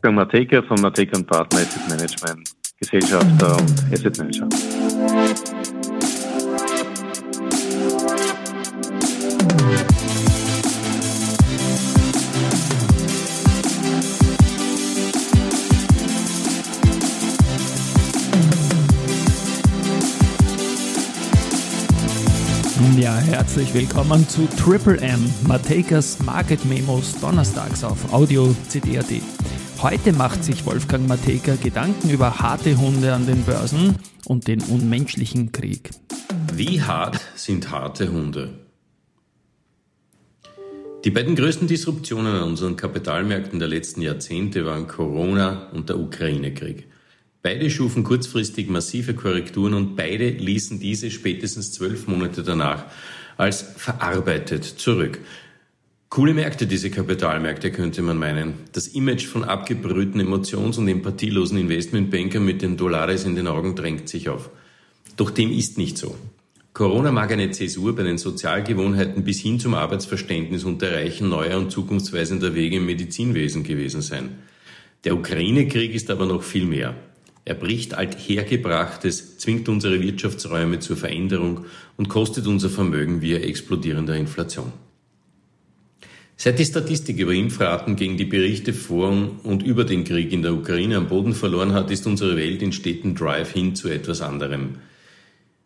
Wolfgang Mateka von Mateka Partner Asset Management, Gesellschafter und Asset Manager. Ja, herzlich willkommen zu Triple M, Matekas Market Memos donnerstags auf Audio CD.at. Heute macht sich Wolfgang Mateka Gedanken über harte Hunde an den Börsen und den unmenschlichen Krieg. Wie hart sind harte Hunde? Die beiden größten Disruptionen an unseren Kapitalmärkten der letzten Jahrzehnte waren Corona und der Ukraine-Krieg. Beide schufen kurzfristig massive Korrekturen und beide ließen diese spätestens zwölf Monate danach als verarbeitet zurück. Coole Märkte, diese Kapitalmärkte, könnte man meinen. Das Image von abgebrühten, emotions- und empathielosen Investmentbankern mit den Dollares in den Augen drängt sich auf. Doch dem ist nicht so. Corona mag eine Zäsur bei den Sozialgewohnheiten bis hin zum Arbeitsverständnis und Erreichen neuer und zukunftsweisender Wege im Medizinwesen gewesen sein. Der Ukraine-Krieg ist aber noch viel mehr. Er bricht althergebrachtes, zwingt unsere Wirtschaftsräume zur Veränderung und kostet unser Vermögen via explodierender Inflation. Seit die Statistik über Impfraten gegen die Berichte vor und über den Krieg in der Ukraine am Boden verloren hat, ist unsere Welt in stetem Drive hin zu etwas anderem.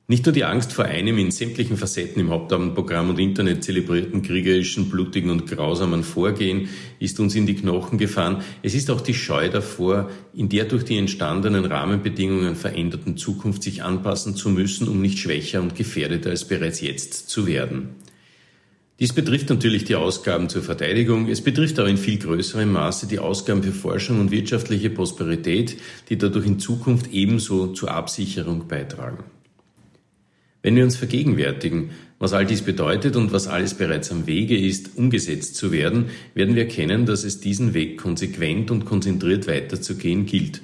Nicht nur die Angst vor einem in sämtlichen Facetten im Hauptabendprogramm und Internet zelebrierten kriegerischen, blutigen und grausamen Vorgehen ist uns in die Knochen gefahren, es ist auch die Scheu davor, in der durch die entstandenen Rahmenbedingungen veränderten Zukunft sich anpassen zu müssen, um nicht schwächer und gefährdeter als bereits jetzt zu werden. Dies betrifft natürlich die Ausgaben zur Verteidigung. Es betrifft aber in viel größerem Maße die Ausgaben für Forschung und wirtschaftliche Prosperität, die dadurch in Zukunft ebenso zur Absicherung beitragen. Wenn wir uns vergegenwärtigen, was all dies bedeutet und was alles bereits am Wege ist, umgesetzt zu werden, werden wir erkennen, dass es diesen Weg konsequent und konzentriert weiterzugehen gilt.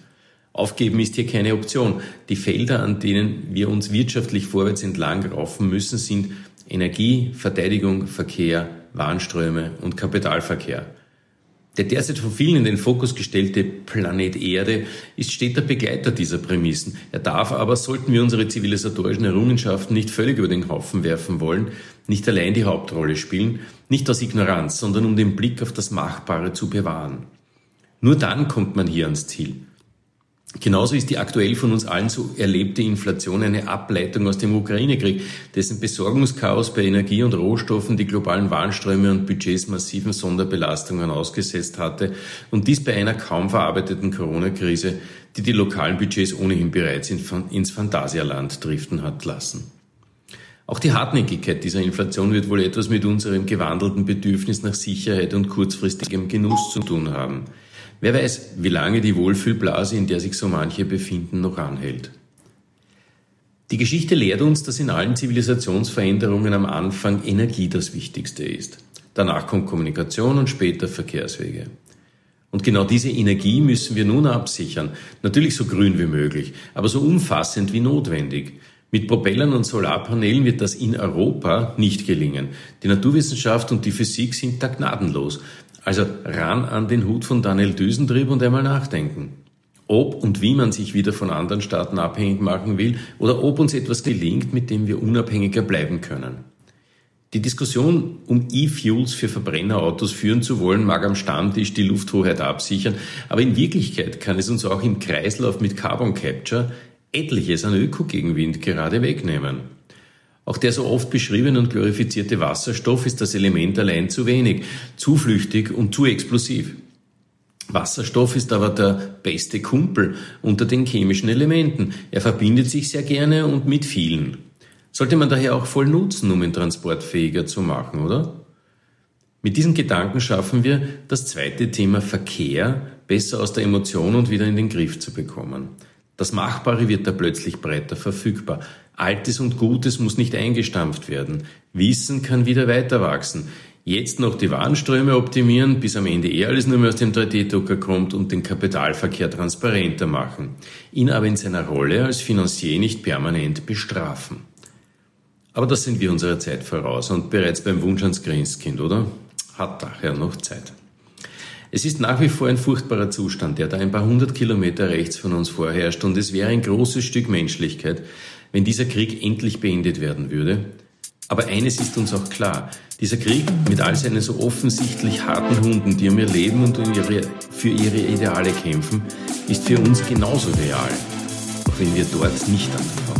Aufgeben ist hier keine Option. Die Felder, an denen wir uns wirtschaftlich vorwärts entlang raufen müssen, sind Energie, Verteidigung, Verkehr, Warenströme und Kapitalverkehr. Der derzeit von vielen in den Fokus gestellte Planet Erde ist steter Begleiter dieser Prämissen. Er darf aber, sollten wir unsere zivilisatorischen Errungenschaften nicht völlig über den Haufen werfen wollen, nicht allein die Hauptrolle spielen, nicht aus Ignoranz, sondern um den Blick auf das Machbare zu bewahren. Nur dann kommt man hier ans Ziel. Genauso ist die aktuell von uns allen so erlebte Inflation eine Ableitung aus dem Ukraine-Krieg, dessen Besorgungschaos bei Energie und Rohstoffen die globalen Warenströme und Budgets massiven Sonderbelastungen ausgesetzt hatte und dies bei einer kaum verarbeiteten Corona-Krise, die die lokalen Budgets ohnehin bereits ins Phantasialand driften hat lassen. Auch die Hartnäckigkeit dieser Inflation wird wohl etwas mit unserem gewandelten Bedürfnis nach Sicherheit und kurzfristigem Genuss zu tun haben. Wer weiß, wie lange die Wohlfühlblase, in der sich so manche befinden, noch anhält. Die Geschichte lehrt uns, dass in allen Zivilisationsveränderungen am Anfang Energie das Wichtigste ist. Danach kommt Kommunikation und später Verkehrswege. Und genau diese Energie müssen wir nun absichern. Natürlich so grün wie möglich, aber so umfassend wie notwendig. Mit Propellern und Solarpanelen wird das in Europa nicht gelingen. Die Naturwissenschaft und die Physik sind da gnadenlos. Also ran an den Hut von Daniel Düsentrieb und einmal nachdenken. Ob und wie man sich wieder von anderen Staaten abhängig machen will oder ob uns etwas gelingt, mit dem wir unabhängiger bleiben können. Die Diskussion um E-Fuels für Verbrennerautos führen zu wollen, mag am Stammtisch die Lufthoheit absichern, aber in Wirklichkeit kann es uns auch im Kreislauf mit Carbon Capture etliches an Ökogegenwind gerade wegnehmen. Auch der so oft beschriebene und glorifizierte Wasserstoff ist das Element allein zu wenig, zu flüchtig und zu explosiv. Wasserstoff ist aber der beste Kumpel unter den chemischen Elementen. Er verbindet sich sehr gerne und mit vielen. Sollte man daher auch voll nutzen, um ihn transportfähiger zu machen, oder? Mit diesen Gedanken schaffen wir, das zweite Thema Verkehr besser aus der Emotion und wieder in den Griff zu bekommen. Das Machbare wird da plötzlich breiter verfügbar. Altes und Gutes muss nicht eingestampft werden. Wissen kann wieder weiter wachsen. Jetzt noch die Warenströme optimieren, bis am Ende eh alles nur mehr aus dem 3D-Drucker kommt und den Kapitalverkehr transparenter machen. Ihn aber in seiner Rolle als Finanzier nicht permanent bestrafen. Aber das sind wir unserer Zeit voraus und bereits beim Wunsch ans Grenzkind, oder? Hat daher noch Zeit. Es ist nach wie vor ein furchtbarer Zustand, der da ein paar hundert Kilometer rechts von uns vorherrscht und es wäre ein großes Stück Menschlichkeit, wenn dieser Krieg endlich beendet werden würde. Aber eines ist uns auch klar, dieser Krieg mit all seinen so offensichtlich harten Hunden, die um ihr Leben und für ihre Ideale kämpfen, ist für uns genauso real, auch wenn wir dort nicht an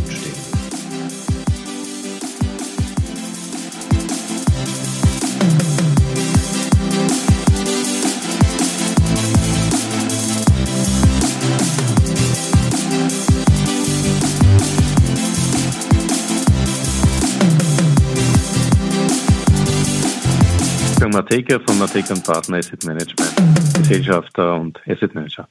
Mateka von Mateka Partner Asset Management, Gesellschafter und Asset Manager.